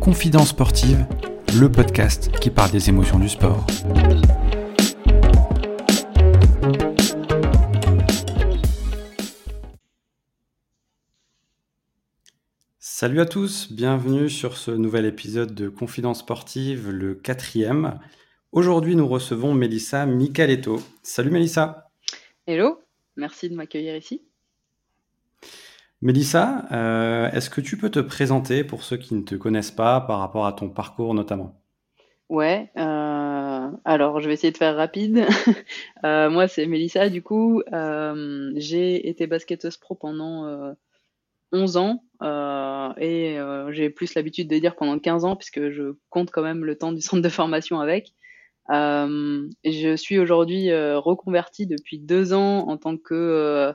Confidence sportive, le podcast qui parle des émotions du sport. Salut à tous, bienvenue sur ce nouvel épisode de Confidence sportive, le quatrième. Aujourd'hui, nous recevons Mélissa Micaletto. Salut Mélissa. Hello, merci de m'accueillir ici. Mélissa, euh, est-ce que tu peux te présenter pour ceux qui ne te connaissent pas par rapport à ton parcours notamment? Ouais, euh, alors je vais essayer de faire rapide. Euh, moi, c'est Mélissa, du coup. j'ai été basketteuse pro pendant 11 ans et j'ai plus l'habitude de dire pendant 15 ans puisque je compte quand même le temps du centre de formation avec. Je suis aujourd'hui reconvertie depuis deux ans en tant que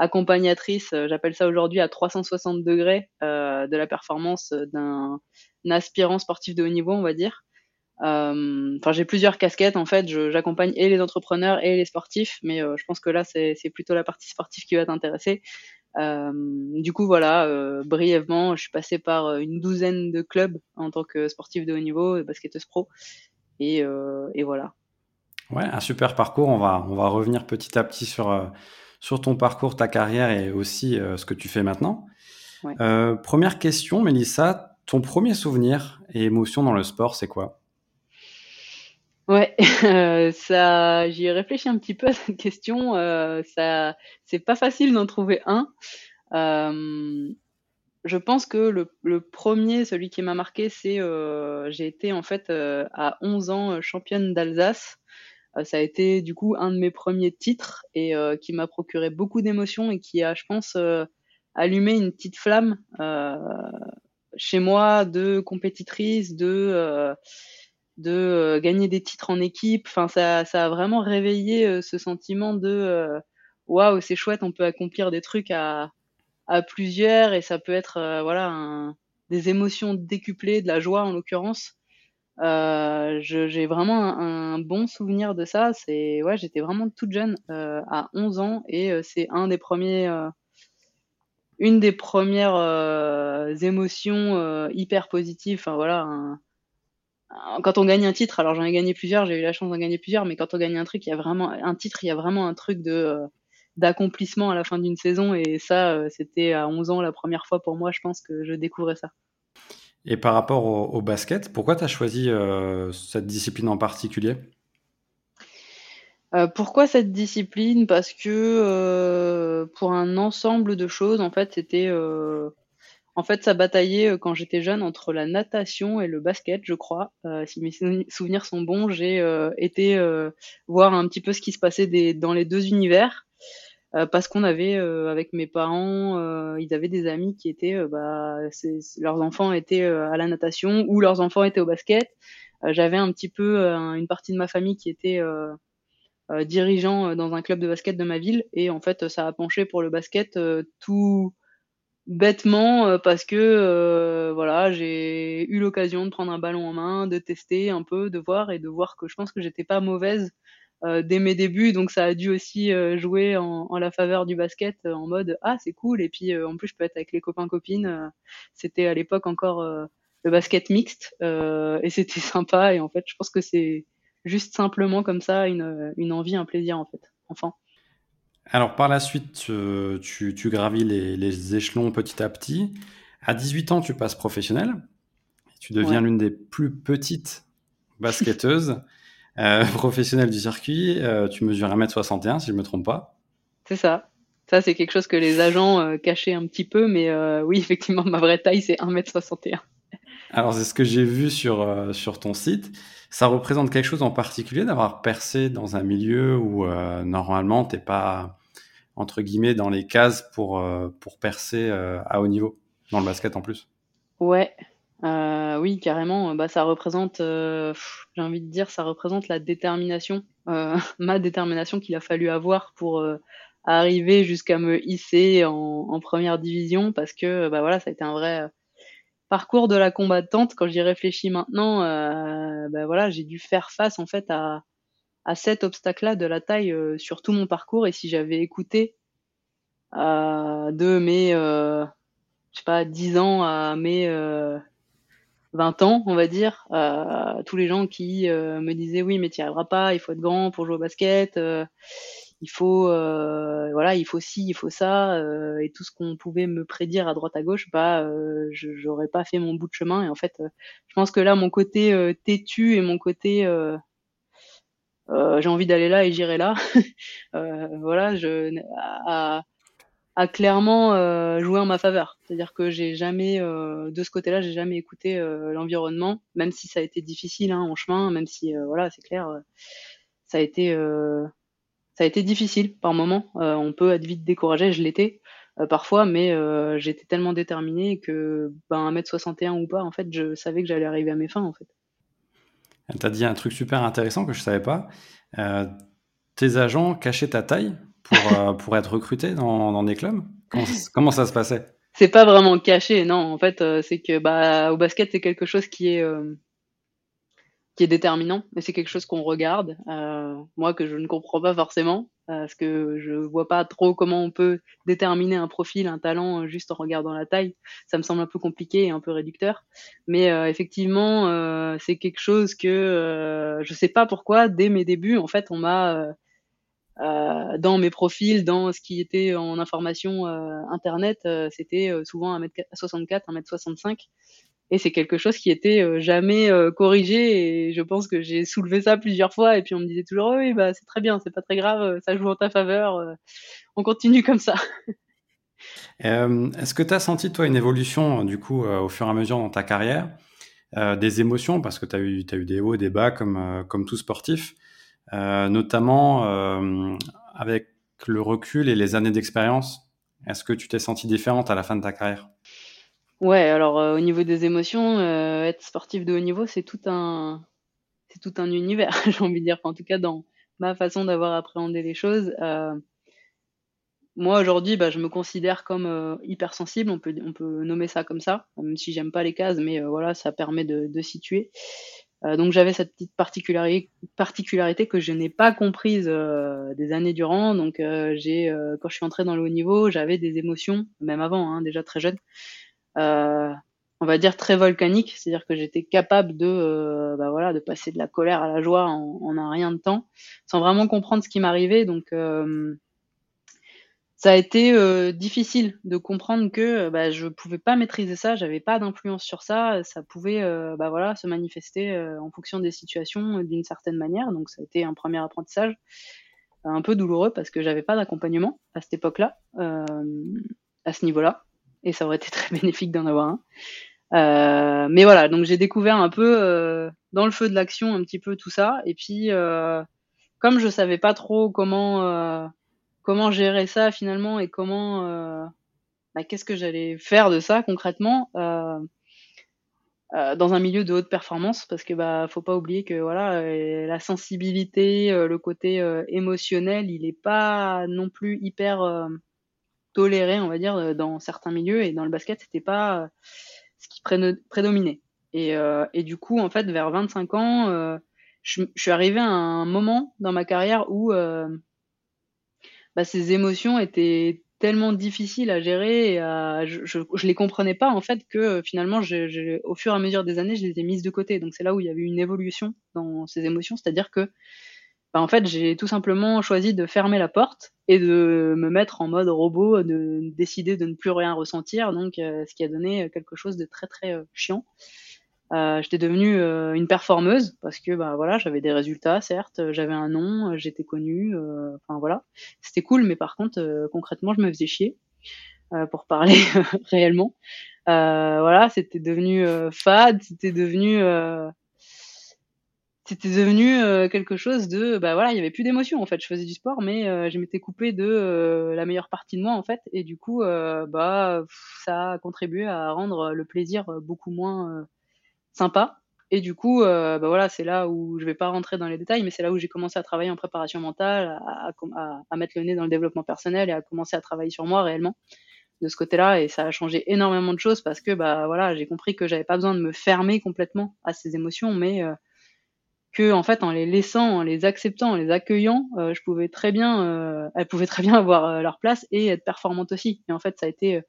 accompagnatrice, j'appelle ça aujourd'hui à 360 degrés de la performance d'un aspirant sportif de haut niveau, on va dire. Enfin, j'ai plusieurs casquettes en fait. J'accompagne et les entrepreneurs et les sportifs, mais je pense que là c'est plutôt la partie sportive qui va t'intéresser. Euh, du coup, voilà, euh, brièvement, je suis passé par euh, une douzaine de clubs en tant que sportif de haut niveau, basketteuse pro, et, et voilà. Ouais, un super parcours. On va, on va revenir petit à petit sur, sur ton parcours, ta carrière et aussi ce que tu fais maintenant. première question, Mélissa, ton premier souvenir et émotion dans le sport, c'est quoi? Ouais, ça, j'y ai réfléchi un petit peu à cette question. Euh, ça, c'est pas facile d'en trouver un. Euh, je pense que le, le, premier, celui qui m'a marqué, c'est euh, j'ai été en fait euh, à 11 ans championne d'Alsace. Ça a été du coup un de mes premiers titres et qui m'a procuré beaucoup d'émotions et qui a, je pense, allumé une petite flamme chez moi de compétitrice, de euh, gagner des titres en équipe. Enfin, ça, ça a vraiment réveillé euh, ce sentiment de euh, waouh, c'est chouette, on peut accomplir des trucs à, à plusieurs et ça peut être voilà des émotions décuplées, de la joie en l'occurrence. J'ai vraiment un, bon souvenir de ça. C'est ouais, j'étais vraiment toute jeune à 11 ans et c'est un des premiers une des premières émotions hyper positives. Enfin voilà, quand on gagne un titre, alors j'en ai gagné plusieurs, j'ai eu la chance d'en gagner plusieurs, mais quand on gagne un truc, il y a vraiment un titre, il y a vraiment un truc de euh, d'accomplissement à la fin d'une saison et ça euh, c'était à 11 ans la première fois pour moi, je pense que je découvrais ça. Et par rapport au, basket, pourquoi tu as choisi euh, cette discipline en particulier? Pourquoi cette discipline? Parce que pour un ensemble de choses, en fait, c'était en fait, ça bataillait euh, quand j'étais jeune entre la natation et le basket, je crois. Euh, si mes souvenirs sont bons, j'ai euh, été voir un petit peu ce qui se passait dans les deux univers. Parce qu'on avait avec mes parents, ils avaient des amis qui étaient, bah, leurs enfants étaient à la natation ou leurs enfants étaient au basket. J'avais un petit peu une partie de ma famille qui était dirigeant dans un club de basket de ma ville et en fait ça a penché pour le basket tout bêtement euh, parce que euh, voilà j'ai eu l'occasion de prendre un ballon en main de tester un peu de voir et de voir que je pense que j'étais pas mauvaise euh, dès mes débuts. Donc ça a dû aussi jouer en, en, la faveur du basket en mode ah c'est cool. Et puis en plus je peux être avec les copains copines c'était à l'époque encore le basket mixte. Et c'était sympa. Et en fait je pense que c'est juste simplement comme ça une, une envie un plaisir en fait enfant. Alors par la suite, euh, tu, gravis les, échelons petit à petit. À 18 ans, tu passes professionnel. Tu deviens l'une des plus petites basketteuses euh, professionnelles du circuit. Euh, tu mesures 1m61 si je ne me trompe pas. C'est ça. Ça, c'est quelque chose que les agents cachaient un petit peu, mais oui, effectivement, ma vraie taille, c'est 1m61. Alors, c'est ce que j'ai vu sur, sur ton site. Ça représente quelque chose en particulier d'avoir percé dans un milieu où normalement, tu n'es pas entre guillemets, dans les cases pour, euh, pour percer euh, à haut niveau, dans le basket en plus? Ouais, euh, oui, carrément. Bah, ça représente, j'ai envie de dire, ça représente la détermination, ma détermination qu'il a fallu avoir pour arriver jusqu'à me hisser en, première division, parce que bah voilà, ça a été un vrai parcours de la combattante. Quand j'y réfléchis maintenant, bah voilà, j'ai dû faire face en fait à à cet obstacle-là de la taille euh, sur tout mon parcours. Et si j'avais écouté de mes, je sais pas, 10 ans à mes 20 ans, on va dire, tous les gens qui me disaient oui, mais tu n'y arriveras pas, il faut être grand pour jouer au basket, il faut, voilà, il faut ci, il faut ça, et tout ce qu'on pouvait me prédire à droite à gauche, bah, je j'aurais pas fait mon bout de chemin. Et en fait, je pense que là, mon côté têtu et mon côté j'ai envie d'aller là et j'irai là, voilà, je, a, a clairement euh, joué en ma faveur. C'est-à-dire que j'ai jamais, euh, de ce côté-là, j'ai jamais écouté euh, l'environnement, même si ça a été difficile hein, en chemin, même si, voilà, c'est clair, ça a été, difficile par moments. on peut être vite découragé, je l'étais parfois, mais j'étais tellement déterminé que, ben, 1m61 ou pas, en fait, je savais que j'allais arriver à mes fins, en fait. Tu as dit un truc super intéressant que je savais pas. tes agents cachaient ta taille? Pour, euh, pour être recruté dans, des clubs? Comment, ça se passait? C'est pas vraiment caché, non. En fait, euh, c'est que bah, au basket, c'est quelque chose qui est, euh, qui est déterminant, mais c'est quelque chose qu'on regarde. moi, que je ne comprends pas forcément, parce que je vois pas trop comment on peut déterminer un profil, un talent, juste en regardant la taille. Ça me semble un peu compliqué et un peu réducteur. Mais effectivement, c'est quelque chose que je sais pas pourquoi, dès mes débuts, en fait, on m'a dans mes profils, dans ce qui était en information euh, internet, euh, c'était souvent 1m64, 1m65. Et c'est quelque chose qui était jamais corrigé. Et je pense que j'ai soulevé ça plusieurs fois. Et puis on me disait toujours, oui, bah, c'est très bien, c'est pas très grave, ça joue en ta faveur. on continue comme ça. Est-ce que tu as senti, toi, une évolution, du coup, au fur et à mesure dans ta carrière Des émotions, parce que tu as eu, des hauts des bas comme tout sportif. Euh, notamment euh, avec le recul et les années d'expérience. Est-ce que tu t'es senti différente à la fin de ta carrière? Ouais, alors euh, au niveau des émotions, être sportif de haut niveau, c'est tout un, c'est tout un univers, j'ai envie de dire. en tout cas, dans ma façon d'avoir appréhendé les choses. moi aujourd'hui, bah, je me considère comme hypersensible. On peut, on peut nommer ça comme ça, même si j'aime pas les cases, mais voilà, ça permet de situer. Euh, donc j'avais cette petite particularité, que je n'ai pas comprise euh, des années durant. Donc euh, j'ai, quand je suis entrée dans le haut niveau, j'avais des émotions, même avant, hein, déjà très jeune, on va dire très volcaniques, c'est-à-dire que j'étais capable de, bah voilà, de passer de la colère à la joie en, en un rien de temps, sans vraiment comprendre ce qui m'arrivait. Donc ça a été euh, difficile de comprendre que euh, bah, je pouvais pas maîtriser ça, j'avais pas d'influence sur ça, ça pouvait euh, bah, voilà, se manifester en fonction des situations d'une certaine manière. Donc ça a été un premier apprentissage un peu douloureux parce que j'avais pas d'accompagnement à cette époque-là, à ce niveau-là, et ça aurait été très bénéfique d'en avoir un. mais voilà, donc j'ai découvert un peu dans le feu de l'action un petit peu tout ça, et puis comme je savais pas trop comment comment gérer ça finalement et comment euh, bah, qu'est-ce que j'allais faire de ça concrètement euh, euh, dans un milieu de haute performance? Parce que bah faut pas oublier que voilà la sensibilité le côté émotionnel il est pas non plus hyper toléré on va dire dans certains milieux et dans le basket c'était pas ce qui prédominait. Et, du coup en fait vers 25 ans je, suis arrivé à un moment dans ma carrière où bah, ces émotions étaient tellement difficiles à gérer et je, les comprenais pas en fait que finalement je, au fur et à mesure des années je les ai mises de côté. Donc c'est là où il y avait une évolution dans ces émotions. C'est-à-dire que bah, en fait j'ai tout simplement choisi de fermer la porte et de me mettre en mode robot de décider de ne plus rien ressentir. Donc euh, ce qui a donné quelque chose de très très euh, chiant euh, j'étais devenue euh, une performeuse parce que bah voilà j'avais des résultats certes j'avais un nom j'étais connue euh, enfin voilà. C'était cool mais par contre concrètement je me faisais chier pour parler réellement. Voilà c'était devenu fade c'était devenu c'était devenu quelque chose de bah voilà il y avait plus d'émotion en fait. Je faisais du sport mais je m'étais coupée de la meilleure partie de moi en fait. Et du coup bah ça a contribué à rendre le plaisir beaucoup moins Et du coup, euh, bah voilà, c'est là où je vais pas rentrer dans les détails, mais c'est là où j'ai commencé à travailler en préparation mentale, à, à, mettre le nez dans le développement personnel et à commencer à travailler sur moi réellement de ce côté-là. Et ça a changé énormément de choses parce que bah voilà, j'ai compris que j'avais pas besoin de me fermer complètement à ces émotions, mais euh, que en fait en les laissant, en les acceptant, en les accueillant, euh, je pouvais très bien, euh, elles pouvaient très bien avoir leur place et être performantes aussi. Et en fait, ça a été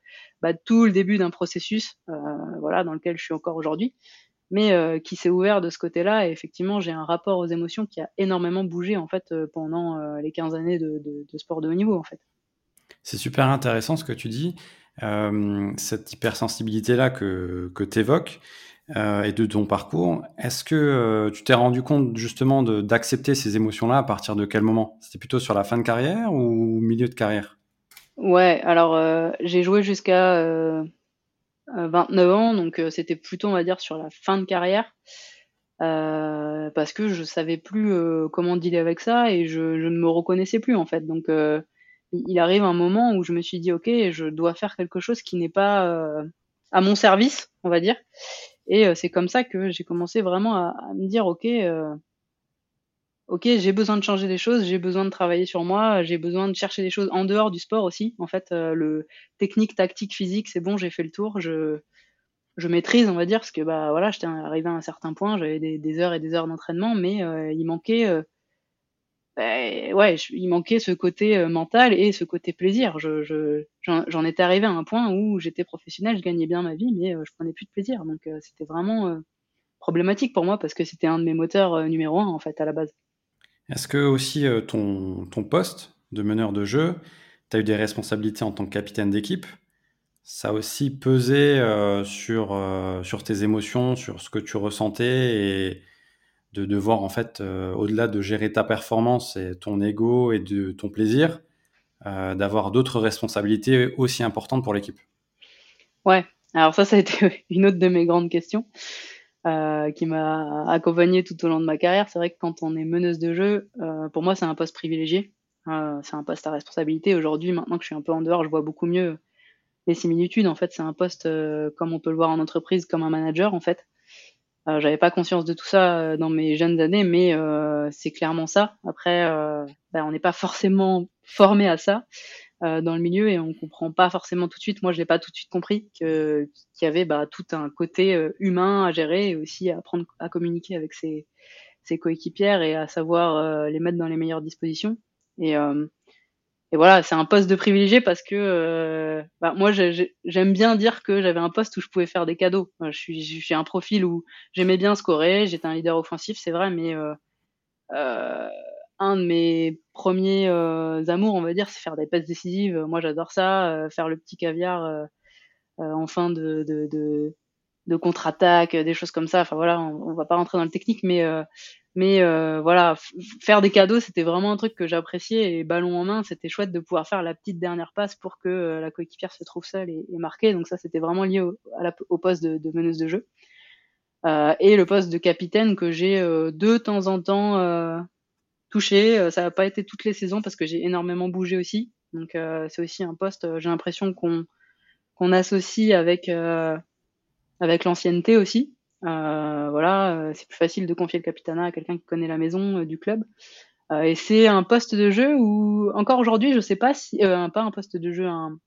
bah, tout le début d'un processus, voilà, dans lequel je suis encore aujourd'hui, mais qui s'est ouvert de ce côté-là. Et effectivement, j'ai un rapport aux émotions qui a énormément bougé en fait pendant les 15 années de, de, sport de haut niveau en fait. C'est super intéressant ce que tu dis, cette hypersensibilité-là que, que tu évoques. Euh, et de ton parcours. Est-ce que euh, tu t'es rendu compte justement d'accepter ces émotions-là à partir de quel moment? C'était plutôt sur la fin de carrière ou milieu de carrière? Ouais, alors euh, j'ai joué jusqu'à 29 ans, donc c'était plutôt, on va dire, sur la fin de carrière. parce que je savais plus comment dealer avec ça et je, ne me reconnaissais plus en fait. Donc il arrive un moment où je me suis dit ok, je dois faire quelque chose qui n'est pas à mon service, on va dire. Et euh, c'est comme ça que j'ai commencé vraiment à, me dire, ok, euh, ok, j'ai besoin de changer des choses, j'ai besoin de travailler sur moi, j'ai besoin de chercher des choses en dehors du sport aussi. En fait, euh, le technique, tactique, physique, c'est bon, j'ai fait le tour, je, je maîtrise, on va dire, parce que bah voilà, j'étais arrivé à un certain point, j'avais des, heures et des heures d'entraînement, mais il manquait ben, ouais, il manquait ce côté euh, mental et ce côté plaisir. Je, je, j'en, étais arrivé à un point où j'étais professionnel, je gagnais bien ma vie, mais euh, je prenais plus de plaisir. Donc euh, c'était vraiment problématique pour moi parce que c'était un de mes moteurs numéro un en fait à la base. Est-ce que aussi ton, ton poste de meneur de jeu, tu as eu des responsabilités en tant que capitaine d'équipe? Ça a aussi pesé sur, sur tes émotions, sur ce que tu ressentais et, de devoir en fait, euh, au-delà de gérer ta performance et ton ego et de ton plaisir, euh, d'avoir d'autres responsabilités aussi importantes pour l'équipe? Ouais, alors ça, ça a été une autre de mes grandes questions euh, qui m'a accompagnée tout au long de ma carrière. C'est vrai que quand on est meneuse de jeu, pour moi, c'est un poste privilégié. c'est un poste à responsabilité. Aujourd'hui, maintenant que je suis un peu en dehors, je vois beaucoup mieux les similitudes. En fait, c'est un poste, comme on peut le voir en entreprise, comme un manager, en fait. Euh, j'avais pas conscience de tout ça euh, dans mes jeunes années, mais euh, c'est clairement ça. Après, ben, on n'est pas forcément formé à ça dans le milieu et on comprend pas forcément tout de suite. Moi, je l'ai pas tout de suite compris que qu'il y avait bah, tout un côté humain à gérer et aussi à apprendre à communiquer avec ses, ses coéquipières et à savoir les mettre dans les meilleures dispositions. Et et voilà, c'est un poste de privilégié parce que euh, bah, moi j'aime bien dire que j'avais un poste où je pouvais faire des cadeaux. Je suis, suis un profil où j'aimais bien scorer, j'étais un leader offensif, c'est vrai, mais euh, euh, un de mes premiers euh, amours, on va dire, c'est faire des passes décisives. Moi j'adore ça, euh, faire le petit caviar euh, en fin de, contre-attaque, des choses comme ça. Enfin voilà, on, on, va pas rentrer dans le technique, mais voilà, faire des cadeaux, c'était vraiment un truc que j'appréciais. Et ballon en main, c'était chouette de pouvoir faire la petite dernière passe pour que la coéquipière se trouve seule et, marquée. Donc ça, c'était vraiment lié au, poste de, de, meneuse de jeu. Et le poste de capitaine que j'ai de temps en temps touché. Ça n'a pas été toutes les saisons parce que j'ai énormément bougé aussi. Donc c'est aussi un poste, j'ai l'impression qu'on qu'on associe avec avec l'ancienneté aussi. Euh, voilà, euh, c'est plus facile de confier le capitana à quelqu'un qui connaît la maison euh, du club. et c'est un poste de jeu où, encore aujourd'hui, je sais pas si, pas un poste de jeu, un,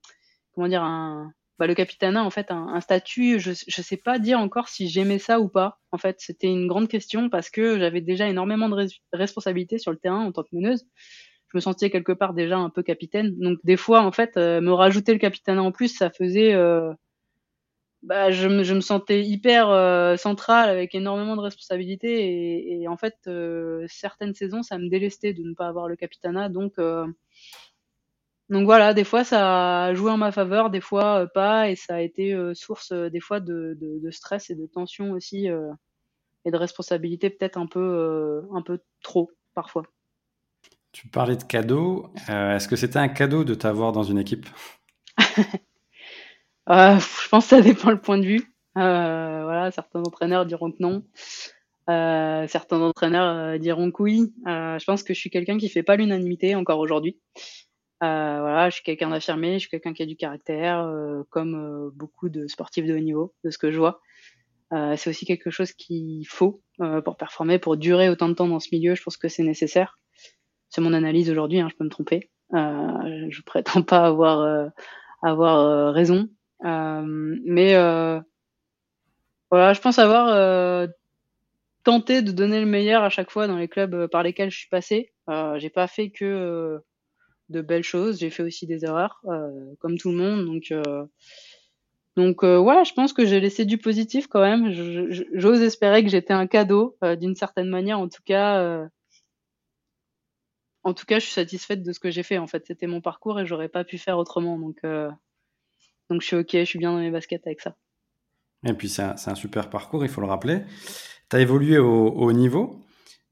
comment dire, un, bah, le capitana, en fait, un, statut, je, je sais pas dire encore si j'aimais ça ou pas. En fait, c'était une grande question parce que j'avais déjà énormément de responsabilités sur le terrain en tant que meneuse. Je me sentais quelque part déjà un peu capitaine. Donc, des fois, en fait, me rajouter le capitana en plus, ça faisait, euh, bah, je, me, sentais hyper euh, centrale avec énormément de responsabilités et, et en fait euh, certaines saisons ça me délestait de ne pas avoir le capitana donc euh, donc voilà des fois ça a joué en ma faveur des fois euh, pas et ça a été euh, source euh, des fois de, de, de, stress et de tension aussi et de responsabilité peut-être un peu un peu trop parfois. Tu parlais de cadeau. Est-ce que c'était un cadeau de t'avoir dans une équipe? Je pense que ça dépend le point de vue. Voilà, certains entraîneurs diront que non. Certains entraîneurs diront que oui. Je pense que je suis quelqu'un qui fait pas l'unanimité encore aujourd'hui. Voilà, je suis quelqu'un d'affirmé, je suis quelqu'un qui a du caractère, comme beaucoup de sportifs de haut niveau, de ce que je vois. c'est aussi quelque chose qu'il faut pour performer, pour durer autant de temps dans ce milieu. Je pense que c'est nécessaire. C'est mon analyse aujourd'hui, hein, je peux me tromper. je prétends pas avoir avoir raison, euh, mais euh, voilà, je pense avoir euh, tenté de donner le meilleur à chaque fois dans les clubs par lesquels je suis passé. Euh, j'ai pas fait que de belles choses, j'ai fait aussi des erreurs, comme tout le monde. Donc, donc ouais, je pense que j'ai laissé du positif quand même. J'ose espérer que j'étais un cadeau d'une certaine manière, en tout cas je suis satisfaite de ce que j'ai fait. En fait, c'était mon parcours et j'aurais pas pu faire autrement. Donc, euh, donc je suis ok, je suis bien dans mes baskets avec ça. Et puis c'est un, super parcours, il faut le rappeler. Tu as évolué au niveau,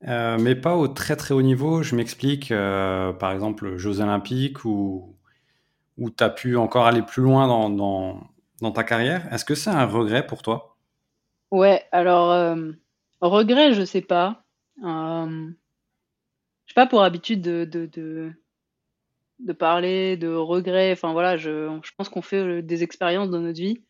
euh, mais pas au très très haut niveau. Je m'explique, euh, par exemple, Jeux Olympiques ou où tu as pu encore aller plus loin dans, ta carrière. Est-ce que c'est un regret pour toi? Ouais, alors, regret, je sais pas j'ai pas pour habitude de, parler de regrets. Enfin voilà, je, je pense qu'on fait euh, des expériences dans notre vie,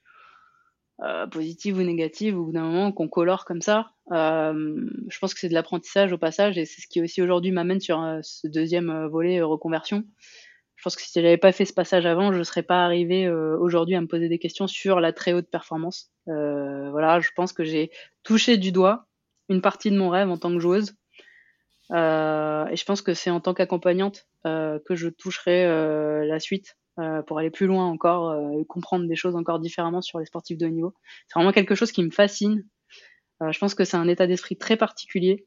euh, positives ou négatives, au bout d'un moment qu'on colore comme ça. Euh, je pense que c'est de l'apprentissage au passage et c'est ce qui aussi aujourd'hui m'amène sur euh, ce deuxième euh, volet reconversion. Je pense que si j'avais pas fait ce passage avant, je serais pas arrivé aujourd'hui à me poser des questions sur la très haute performance. voilà, je pense que j'ai touché du doigt une partie de mon rêve en tant que joueuse euh, et je pense que c'est en tant qu'accompagnante euh, que je toucherai euh, la suite pour aller plus loin encore et comprendre des choses encore différemment sur les sportifs de haut niveau. C'est vraiment quelque chose qui me fascine. je pense que c'est un état d'esprit très particulier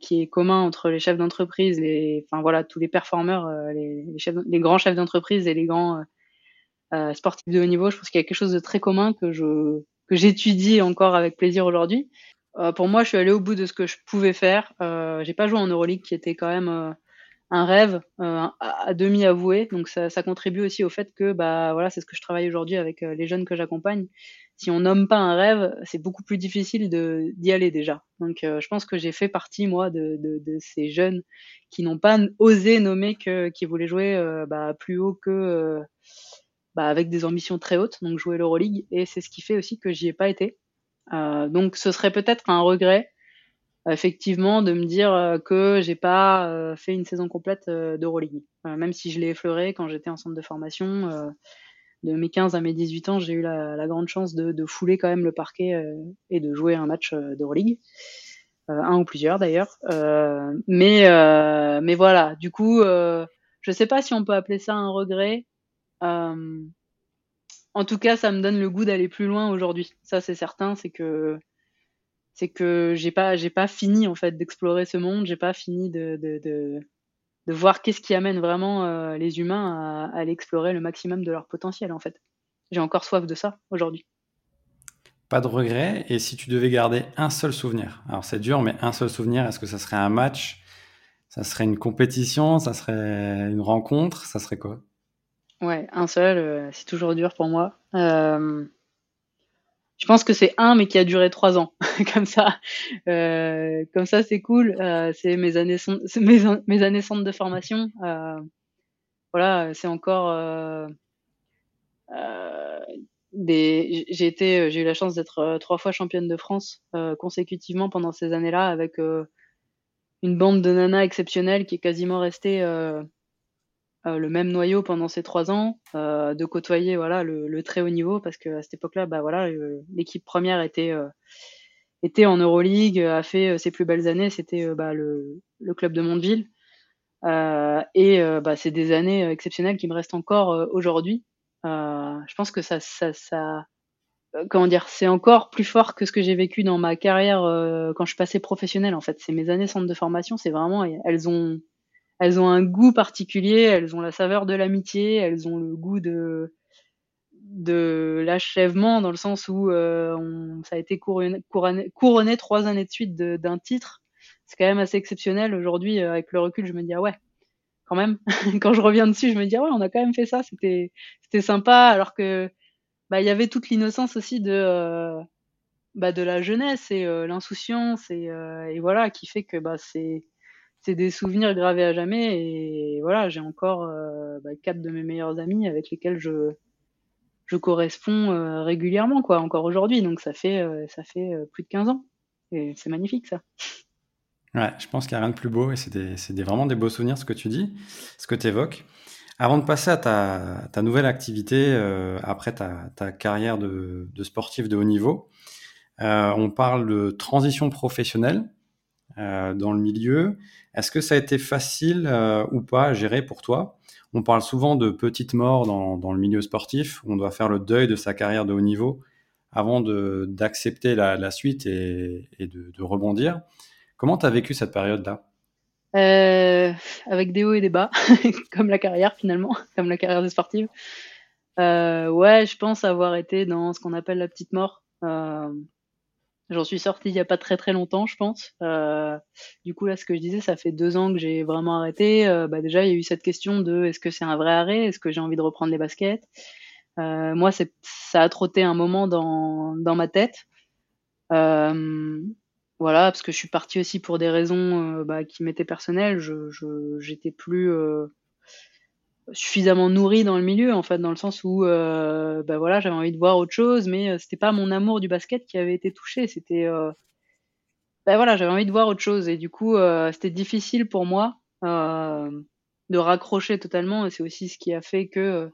qui est commun entre les chefs d'entreprise, les, enfin voilà, tous les performeurs, les, les, grands chefs d'entreprise et les grands sportifs de haut niveau. Je pense qu'il y a quelque chose de très commun que je que j'étudie encore avec plaisir aujourd'hui. Euh, pour moi, je suis allé au bout de ce que je pouvais faire. Euh, j'ai pas joué en Euroleague, qui était quand même euh, un rêve à, demi avoué. Donc ça, contribue aussi au fait que bah voilà, c'est ce que je travaille aujourd'hui avec les jeunes que j'accompagne. Si on nomme pas un rêve, c'est beaucoup plus difficile de d'y aller déjà. Donc je pense que j'ai fait partie moi de, de, de ces jeunes qui n'ont pas osé nommer que qui voulaient jouer bah, plus haut que bah, avec des ambitions très hautes, donc jouer l'Euroleague. Et c'est ce qui fait aussi que j'y ai pas été. Euh, donc ce serait peut-être un regret effectivement de me dire euh, que j'ai pas euh, fait une saison complète d'Euroleague. même si je l'ai effleuré quand j'étais en centre de formation, de mes 15 à mes 18 ans, j'ai eu la, la, grande chance de, de, fouler quand même le parquet et de jouer un match d'Euroleague. un ou plusieurs d'ailleurs. mais, mais voilà, du coup, je sais pas si on peut appeler ça un regret. En tout cas, ça me donne le goût d'aller plus loin aujourd'hui. Ça, c'est certain, c'est que c'est que j'ai pas j'ai pas fini en fait d'explorer ce monde, j'ai pas fini de, de, de, voir qu'est-ce qui amène vraiment euh, les humains à, à explorer le maximum de leur potentiel en fait. J'ai encore soif de ça aujourd'hui. Pas de regret. Et si tu devais garder un seul souvenir, alors c'est dur, mais un seul souvenir, est-ce que ça serait un match, ça serait une compétition, ça serait une rencontre, ça serait quoi? Ouais, un seul, euh, c'est toujours dur pour moi. Euh, je pense que c'est un, mais qui a duré trois ans. comme ça, euh, comme ça, c'est cool. C'est mes années, mes, mes années centre de formation. Voilà, c'est encore des. J'ai été, j'ai eu la chance d'être trois fois championne de France consécutivement pendant ces années-là, avec une bande de nanas exceptionnelle qui est quasiment restée euh, le même noyau pendant ces trois ans, euh, de côtoyer voilà le, très haut niveau parce que à cette époque-là, bah voilà, l'équipe première était euh, était en Euroleague, a fait ses plus belles années, c'était bah, le, le, club de Mondeville. et bah, c'est des années exceptionnelles qui me restent encore aujourd'hui. je pense que ça, ça, comment dire, c'est encore plus fort que ce que j'ai vécu dans ma carrière quand je suis passée professionnelle. En fait, c'est mes années centre de formation, c'est vraiment, elles ont, elles ont un goût particulier, elles ont la saveur de l'amitié, elles ont le goût de de l'achèvement dans le sens où euh, on, ça a été couronné, trois années de suite d'un titre. C'est quand même assez exceptionnel aujourd'hui. Euh, avec le recul, je me dis ah ouais, quand même. quand je reviens dessus, je me dis ah ouais, on a quand même fait ça. C'était c'était sympa. Alors que bah il y avait toute l'innocence aussi de euh, bah, de la jeunesse et euh, l'insouciance et, et voilà qui fait que bah c'est c'est des souvenirs gravés à jamais. Et voilà, j'ai encore euh, bah, quatre de mes meilleurs amis avec lesquels je, je corresponds euh, régulièrement, quoi, encore aujourd'hui. Donc ça fait, euh, ça fait plus de 15 ans. Et c'est magnifique, ça. Ouais, je pense qu'il n'y a rien de plus beau et c'est des, vraiment des beaux souvenirs ce que tu dis, ce que tu évoques. Avant de passer à ta, ta nouvelle activité, après ta, ta carrière de, de, sportif de haut niveau, on parle de transition professionnelle dans le milieu. Est-ce que ça a été facile ou pas à gérer pour toi? On parle souvent de petites morts dans, le milieu sportif. On doit faire le deuil de sa carrière de haut niveau avant d'accepter la, suite et, de, rebondir. Comment tu as vécu cette période-là? Euh, Avec des hauts et des bas, comme la carrière finalement, comme la carrière des sportives. Euh, ouais, je pense avoir été dans ce qu'on appelle la petite mort. Euh, J'en suis sortie il n'y a pas très très longtemps, je pense. Euh, du coup, là, ce que je disais, ça fait deux ans que j'ai vraiment arrêté. Euh, bah, déjà, il y a eu cette question de est-ce que c'est un vrai arrêt? Est-ce que j'ai envie de reprendre les baskets? Euh, Moi, ça a trotté un moment dans, dans ma tête. Voilà, parce que je suis partie aussi pour des raisons bah, qui m'étaient personnelles. Je j'étais plus suffisamment nourrie dans le milieu, en fait, dans le sens où euh, bah, voilà, j'avais envie de voir autre chose, mais c'était pas mon amour du basket qui avait été touché. C'était bah, voilà, j'avais envie de voir autre chose et du coup, c'était difficile pour moi de raccrocher totalement. Et c'est aussi ce qui a fait que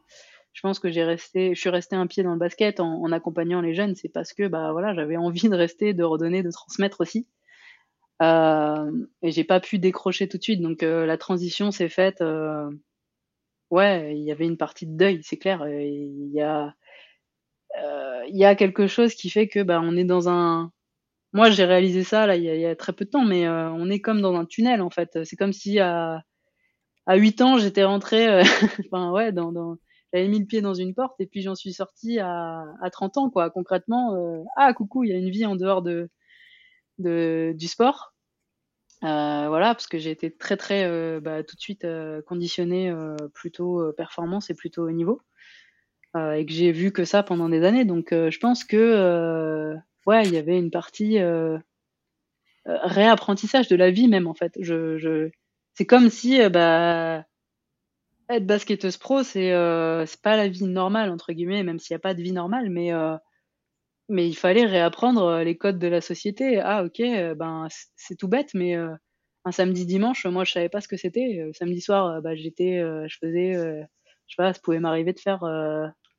je pense que j'ai resté, je suis resté un pied dans le basket en, accompagnant les jeunes. C'est parce que bah voilà, j'avais envie de rester, de redonner, de transmettre aussi. Euh, et j'ai pas pu décrocher tout de suite. Donc euh, la transition s'est faite. Euh, ouais, il y avait une partie de deuil, c'est clair. Il y a, euh, il y a quelque chose qui fait que bah on est dans un. Moi, j'ai réalisé ça là il y, a, très peu de temps, mais on est comme dans un tunnel en fait. C'est comme si à à 8 ans j'étais rentré, enfin ouais, dans, dans j'avais mis le pied dans une porte et puis j'en suis sortie à, à 30 ans, quoi. Concrètement, euh, ah coucou, il y a une vie en dehors de, de du sport. Euh, voilà, parce que j'ai été très très euh, bah, tout de suite euh, conditionnée euh, plutôt performance et plutôt haut niveau, et que j'ai vu que ça pendant des années. Donc je pense que ouais, il y avait une partie réapprentissage de la vie même en fait. Je, je... c'est comme si bah être basketteuse pro, c'est euh, c'est pas la vie normale entre guillemets, même s'il n'y a pas de vie normale, mais euh, mais il fallait réapprendre euh, les codes de la société. Ah ok, ben c'est tout bête, mais un samedi dimanche, moi je savais pas ce que c'était. samedi soir, bah, j'étais, je faisais, je sais pas, ça pouvait m'arriver de faire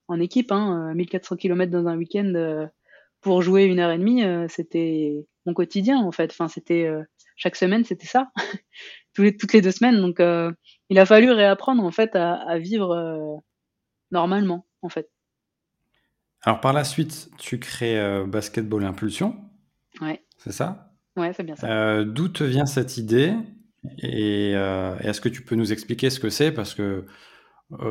en équipe, hein, 1400 km dans un week-end pour jouer une heure et demie, c'était mon quotidien en fait. Enfin c'était chaque semaine, c'était ça, les, toutes les deux semaines. Donc il a fallu réapprendre en fait à, vivre euh, normalement en fait. Alors par la suite, tu crées euh, Basketball Impulsion. Ouais. C'est ça? Ouais, c'est bien ça. Euh, d'où te vient cette idée? Et, est-ce que tu peux nous expliquer ce que c'est? Parce que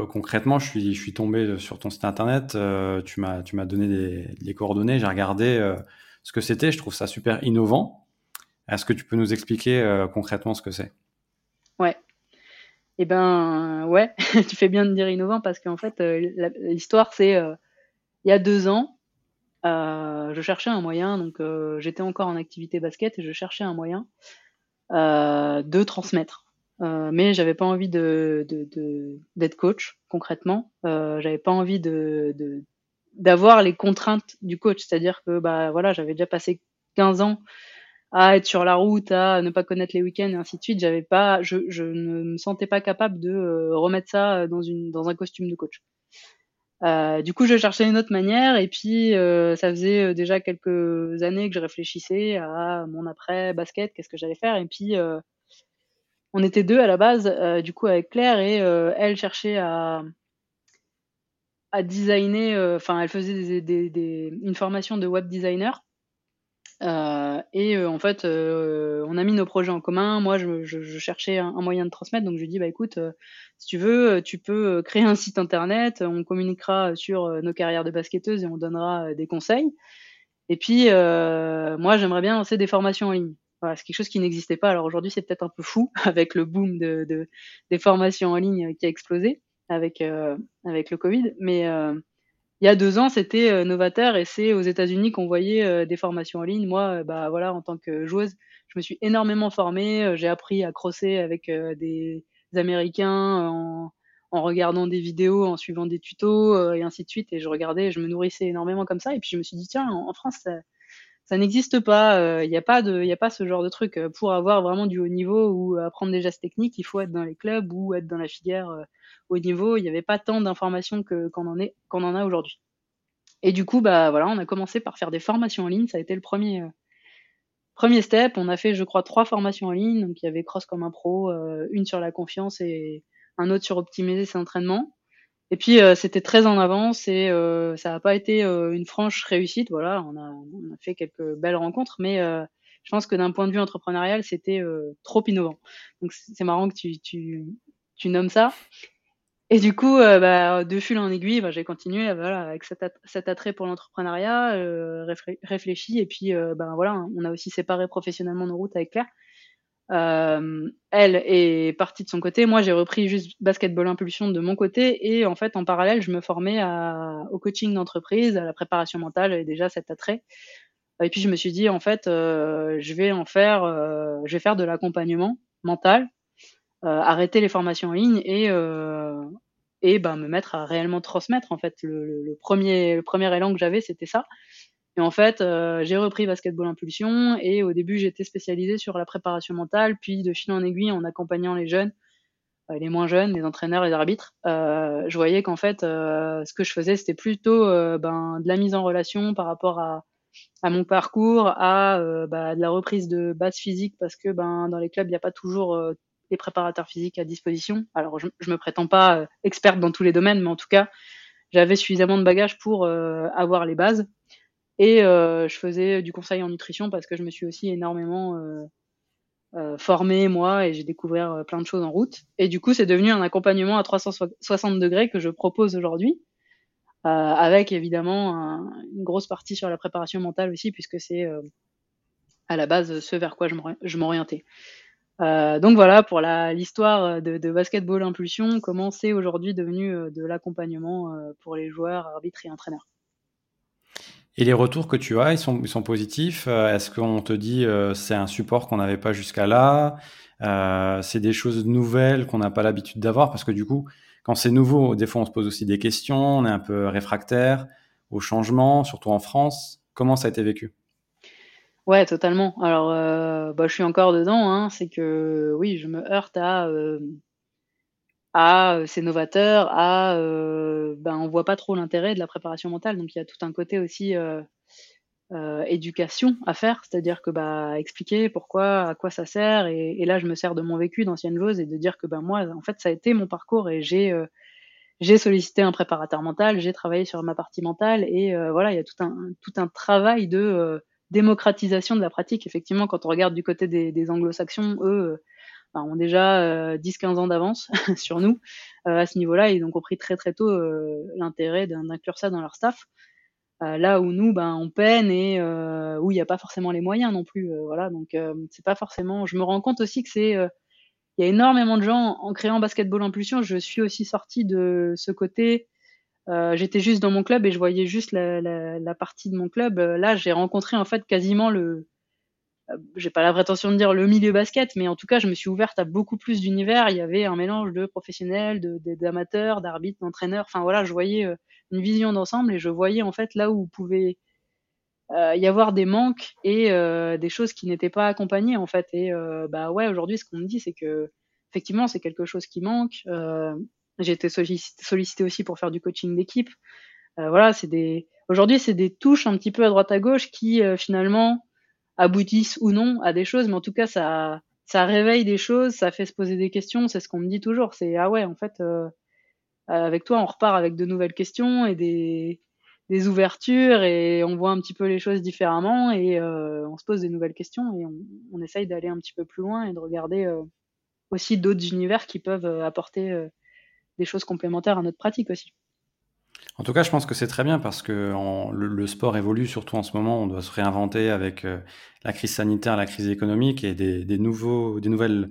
concrètement, je suis, je suis tombé sur ton site internet, tu m'as, tu m'as donné des, les coordonnées, j'ai regardé ce que c'était, je trouve ça super innovant. Est-ce que tu peux nous expliquer concrètement ce que c'est? Ouais, eh ben ouais, tu fais bien de dire innovant parce qu'en fait, euh, l'histoire c'est euh, il y a deux ans, euh, je cherchais un moyen, donc j'étais encore en activité basket et je cherchais un moyen de transmettre. mais j'avais pas envie de, d'être coach concrètement. j'avais pas envie de, d'avoir les contraintes du coach, c'est-à-dire que bah voilà, j'avais déjà passé 15 ans à être sur la route, à ne pas connaître les week-ends et ainsi de suite. J'avais pas, je, je ne me sentais pas capable de euh, remettre ça dans une dans un costume de coach. Euh, du coup, je cherchais une autre manière et puis euh, ça faisait euh, déjà quelques années que je réfléchissais à mon après basket, qu'est-ce que j'allais faire et puis on était deux à la base, du coup avec Claire et elle cherchait à à designer, enfin elle faisait des, des, des, une formation de web designer euh, et euh, en fait, euh, on a mis nos projets en commun. Moi, je, je, je cherchais un, moyen de transmettre, donc je lui dis bah écoute, si tu veux, tu peux créer un site internet. On communiquera sur nos carrières de basketteuses et on donnera des conseils. Et puis, moi, j'aimerais bien lancer des formations en ligne. Voilà, c'est quelque chose qui n'existait pas. Alors aujourd'hui, c'est peut-être un peu fou avec le boom de, de, des formations en ligne qui a explosé avec avec le Covid, mais il y a deux ans, c'était euh, novateur et c'est aux États-Unis qu'on voyait euh, des formations en ligne. Moi, euh, bah voilà, en tant que joueuse, je me suis énormément formée. J'ai appris à crosser avec des Américains en, en, regardant des vidéos, en suivant des tutos et ainsi de suite. Et je regardais, je me nourrissais énormément comme ça. Et puis je me suis dit tiens, en, France, ça, ça n'existe pas. Il n'y a pas de, il a pas ce genre de truc pour avoir vraiment du haut niveau ou apprendre des gestes techniques. Il faut être dans les clubs ou être dans la filière au niveau, il n'y avait pas tant d'informations qu'on en, est, qu'on en a aujourd'hui. Et du coup, bah voilà, on a commencé par faire des formations en ligne. Ça a été le premier, premier step. On a fait, je crois, trois formations en ligne. Donc il y avait Cross comme un pro, une sur la confiance et un autre sur optimiser ses entraînements. Et puis c'était très en avance et ça n'a pas été une franche réussite. Voilà, on a, on a, fait quelques belles rencontres, mais je pense que d'un point de vue entrepreneurial, c'était euh, trop innovant. Donc c'est marrant que tu, tu, tu, nommes ça. Et du coup, euh, bah, de fil en aiguille, bah, j'ai continué voilà, avec cet, cet attrait pour l'entrepreneuriat, euh, réfléchi. Et puis, euh, ben voilà, on a aussi séparé professionnellement nos routes avec Claire. Euh, elle est partie de son côté. Moi, j'ai repris juste basketball impulsion de mon côté. Et en fait, en parallèle, je me formais au coaching d'entreprise, à la préparation mentale et déjà cet attrait. Et puis je me suis dit en fait, euh, je vais en faire, euh, je vais faire de l'accompagnement mental, arrêter les formations en ligne et et ben me mettre à réellement transmettre en fait le premier le premier élan que j'avais c'était ça et en fait j'ai repris basketball impulsion et au début j'étais spécialisée sur la préparation mentale puis de fil en aiguille en accompagnant les jeunes les moins jeunes les entraîneurs les arbitres je voyais qu'en fait ce que je faisais c'était plutôt ben de la mise en relation par rapport à mon parcours, à euh, bah, de la reprise de base physique parce que ben dans les clubs il n'y a pas toujours euh, des préparateurs physiques à disposition. Alors je, je me prétends pas euh, experte dans tous les domaines, mais en tout cas j'avais suffisamment de bagages pour avoir les bases. Et je faisais du conseil en nutrition parce que je me suis aussi énormément euh, formée moi et j'ai découvert plein de choses en route. Et du coup c'est devenu un accompagnement à 360 degrés que je propose aujourd'hui. Euh, avec évidemment une grosse partie sur la préparation mentale aussi, puisque c'est euh, à la base ce vers quoi je m'orientais. Euh, donc voilà pour l'histoire de, de, basketball impulsion, comment c'est aujourd'hui devenu de l'accompagnement pour les joueurs, arbitres et entraîneurs. Et les retours que tu as, ils sont, positifs? Est-ce qu'on te dit c'est un support qu'on n'avait pas jusqu'à là? C'est des choses nouvelles qu'on n'a pas l'habitude d'avoir? Parce que du coup, quand c'est nouveau, des fois on se pose aussi des questions, on est un peu réfractaire au changement, surtout en France. Comment ça a été vécu? Ouais, totalement. Alors, euh, bah, je suis encore dedans. Hein. C'est que oui, je me heurte à euh, à euh, ces novateurs, à euh, ben on voit pas trop l'intérêt de la préparation mentale. Donc il y a tout un côté aussi euh, éducation à faire, c'est-à-dire que bah expliquer pourquoi, à quoi ça sert, et, là je me sers de mon vécu d'ancienne joueuse et de dire que bah moi en fait ça a été mon parcours et j'ai euh, j'ai sollicité un préparateur mental, j'ai travaillé sur ma partie mentale et euh, voilà il y a tout un tout un travail de euh, démocratisation de la pratique. Effectivement quand on regarde du côté des, des anglo-saxons, eux bah, ont déjà 10-15 ans d'avance sur nous à ce niveau-là ils ont compris très très tôt l'intérêt d'inclure ça dans leur staff. Euh, là où nous, ben, on peine et euh, où il n'y a pas forcément les moyens non plus. Euh, voilà, donc c'est pas forcément. Je me rends compte aussi que c'est il y a énormément de gens en créant Basketball Impulsion. Je suis aussi sortie de ce côté. Euh, J'étais juste dans mon club et je voyais juste la, la, la partie de mon club. Là, j'ai rencontré en fait quasiment le. J'ai pas la prétention de dire le milieu basket, mais en tout cas, je me suis ouverte à beaucoup plus d'univers. Il y avait un mélange de professionnels, d'amateurs, d'arbitres, d'entraîneurs. Enfin voilà, je voyais une vision d'ensemble et je voyais en fait là où pouvait euh, y avoir des manques et euh, des choses qui n'étaient pas accompagnées en fait. Et euh, bah ouais, aujourd'hui, ce qu'on me dit, c'est que effectivement, c'est quelque chose qui manque. Euh, j'ai été sollicité, aussi pour faire du coaching d'équipe. Euh, voilà, c'est des aujourd'hui, c'est des touches un petit peu à droite à gauche qui euh, finalement aboutissent ou non à des choses, mais en tout cas, ça ça réveille des choses, ça fait se poser des questions. C'est ce qu'on me dit toujours. C'est ah ouais, en fait. Euh, euh, avec toi, on repart avec de nouvelles questions et des, des ouvertures et on voit un petit peu les choses différemment et euh, on se pose des nouvelles questions et on, on essaye d'aller un petit peu plus loin et de regarder aussi d'autres univers qui peuvent apporter des choses complémentaires à notre pratique aussi. En tout cas, je pense que c'est très bien parce que le, sport évolue, surtout en ce moment. On doit se réinventer avec euh, la crise sanitaire, la crise économique et des, nouveaux, des nouvelles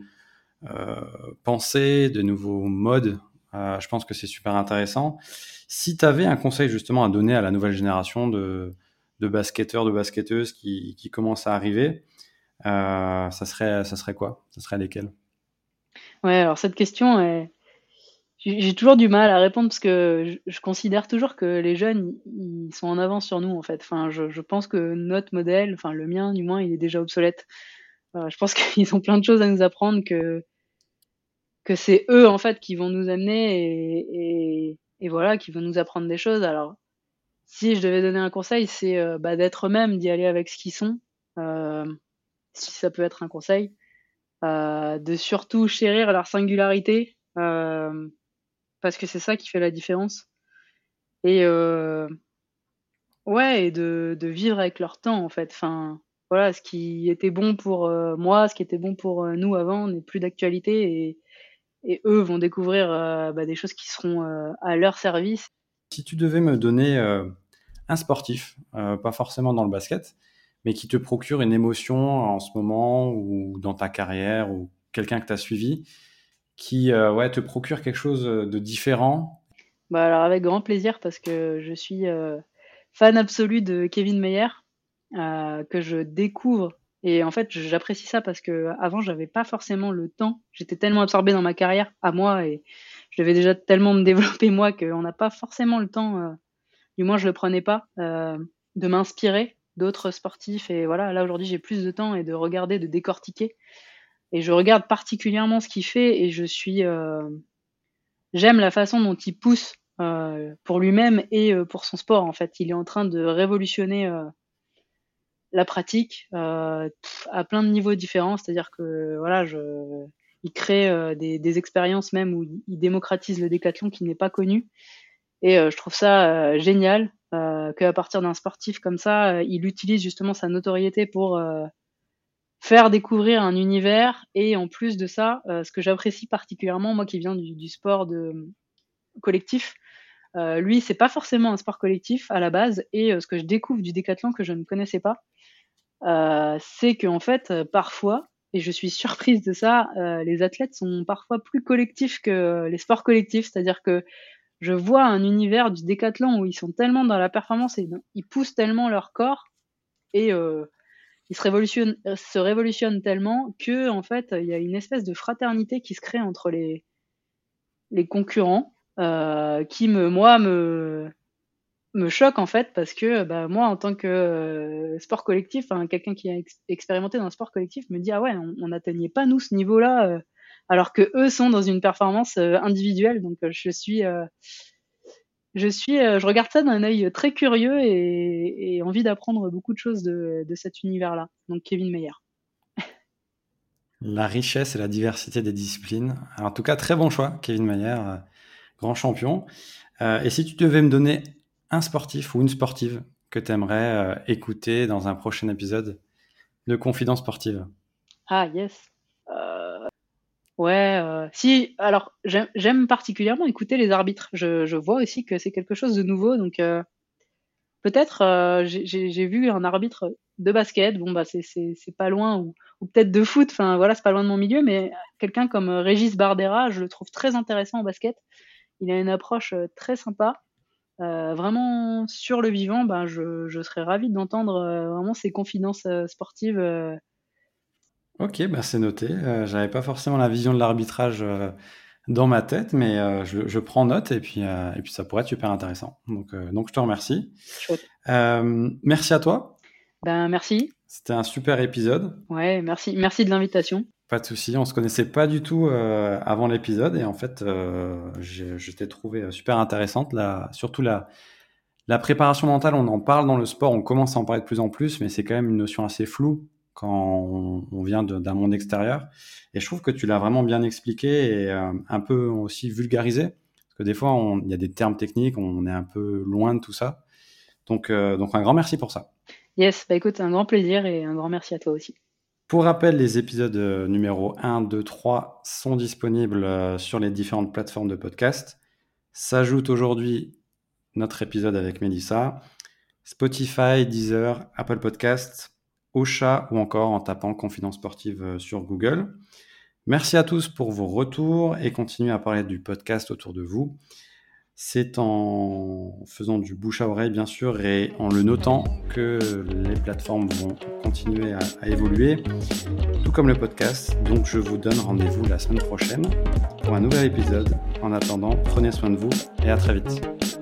euh, pensées, de nouveaux modes euh, je pense que c'est super intéressant. Si tu avais un conseil justement à donner à la nouvelle génération de, de basketteurs, de basketteuses qui, qui commencent à arriver, ça, serait, ça serait quoi? Ça serait lesquels? Ouais, alors cette question, est... j'ai toujours du mal à répondre parce que je, considère toujours que les jeunes, ils sont en avance sur nous en fait. Enfin, je, je pense que notre modèle, enfin le mien du moins, il est déjà obsolète. Euh, je pense qu'ils ont plein de choses à nous apprendre que que c'est eux en fait qui vont nous amener et, et, voilà qui vont nous apprendre des choses alors si je devais donner un conseil, c'est bah, d'être eux-mêmes, d'y aller avec ce qu'ils sont. si ça peut être un conseil, de surtout chérir leur singularité, parce que c'est ça qui fait la différence. Et ouais, et de, vivre avec leur temps en fait. Enfin, voilà, ce qui était bon pour euh, moi, ce qui était bon pour euh, nous avant n'est plus d'actualité et, et, eux vont découvrir euh, bah, des choses qui seront à leur service. Si tu devais me donner un sportif, pas forcément dans le basket, mais qui te procure une émotion en ce moment ou dans ta carrière ou quelqu'un que tu as suivi, qui ouais, te procure quelque chose de différent? Bah alors avec grand plaisir parce que je suis fan absolu de Kevin Meyer. Euh, que je découvre. Et en fait, j'apprécie ça parce que avant, j'avais pas forcément le temps. J'étais tellement absorbée dans ma carrière à moi et je devais déjà tellement me développer moi qu'on n'a pas forcément le temps. Euh, du moins, je le prenais pas euh, de m'inspirer d'autres sportifs. Et voilà, là aujourd'hui, j'ai plus de temps et de regarder, de décortiquer. Et je regarde particulièrement ce qu'il fait et je suis. J'aime la façon dont il pousse pour lui-même et pour son sport. En fait, il est en train de révolutionner la pratique euh, à plein de niveaux différents. C'est-à-dire que voilà, il crée euh, des, des, expériences même où il démocratise le décathlon qui n'est pas connu. Et euh, je trouve ça génial qu'à partir d'un sportif comme ça, il utilise justement sa notoriété pour faire découvrir un univers. Et en plus de ça, ce que j'apprécie particulièrement, moi qui viens du, sport de collectif, euh, lui, c'est pas forcément un sport collectif à la base. Et ce que je découvre du décathlon que je ne connaissais pas, euh, c'est qu'en fait, euh, parfois, et je suis surprise de ça, euh, les athlètes sont parfois plus collectifs que les sports collectifs. C'est-à-dire que je vois un univers du décathlon où ils sont tellement dans la performance et ils poussent tellement leur corps et euh, se révolutionnent, se révolutionnent tellement que en fait, il y a une espèce de fraternité qui se crée entre les les concurrents euh, qui me moi me me choque en fait parce que bah, moi en tant que euh, sport collectif, quelqu'un qui a expérimenté dans un sport collectif me dit ah ouais on n'atteignait pas nous ce niveau-là euh, alors que eux sont dans une performance euh, individuelle. Donc je suis je suis je regarde ça d'un œil très curieux et, et envie d'apprendre beaucoup de choses de, de cet univers-là donc Kevin Meyer. La richesse et la diversité des disciplines. en tout cas, très bon choix, Kevin Meyer, grand champion. et si tu devais me donner un sportif ou une sportive que tu aimerais euh, écouter dans un prochain épisode de Confidence sportive? Ah, yes. Euh, ouais, euh, si, alors j'aime particulièrement écouter les arbitres. Je, vois aussi que c'est quelque chose de nouveau, donc peut-être j'ai vu un arbitre de basket, bon, bah c'est pas loin, ou, peut-être de foot, enfin voilà, c'est pas loin de mon milieu, mais quelqu'un comme Régis Bardera, je le trouve très intéressant au basket. Il a une approche très sympa. Euh, vraiment sur le vivant, ben, je, je serais ravi d'entendre euh, vraiment ces confidences euh, sportives. Ok, bah c'est noté. J'avais pas forcément la vision de l'arbitrage dans ma tête, mais je, je, prends note et puis, et puis ça pourrait être super intéressant. Donc, donc je te remercie. merci à toi. Ben, merci. C'était un super épisode. Ouais, merci, merci de l'invitation. Pas de souci, on se connaissait pas du tout euh, avant l'épisode et en fait, euh, je t'ai trouvé super intéressante. La, surtout la, la préparation mentale, on en parle dans le sport, on commence à en parler de plus en plus, mais c'est quand même une notion assez floue quand on, vient d'un monde extérieur. Et je trouve que tu l'as vraiment bien expliqué et euh, un peu aussi vulgarisé, parce que des fois, il y a des termes techniques, on est un peu loin de tout ça. Donc, donc un grand merci pour ça. Yes, bah écoute, un grand plaisir et un grand merci à toi aussi. Pour rappel, les épisodes euh, numéro 1, 2, 3 sont disponibles euh, sur les différentes plateformes de podcast. S'ajoute aujourd'hui notre épisode avec Melissa, Spotify, Deezer, Apple Podcast, Ocha ou encore en tapant Confidence Sportive euh, sur Google. Merci à tous pour vos retours et continuez à parler du podcast autour de vous. C'est en faisant du bouche à oreille, bien sûr, et en le notant que les plateformes vont continuer à, évoluer, tout comme le podcast. Donc, je vous donne rendez-vous la semaine prochaine pour un nouvel épisode. En attendant, prenez soin de vous et à très vite.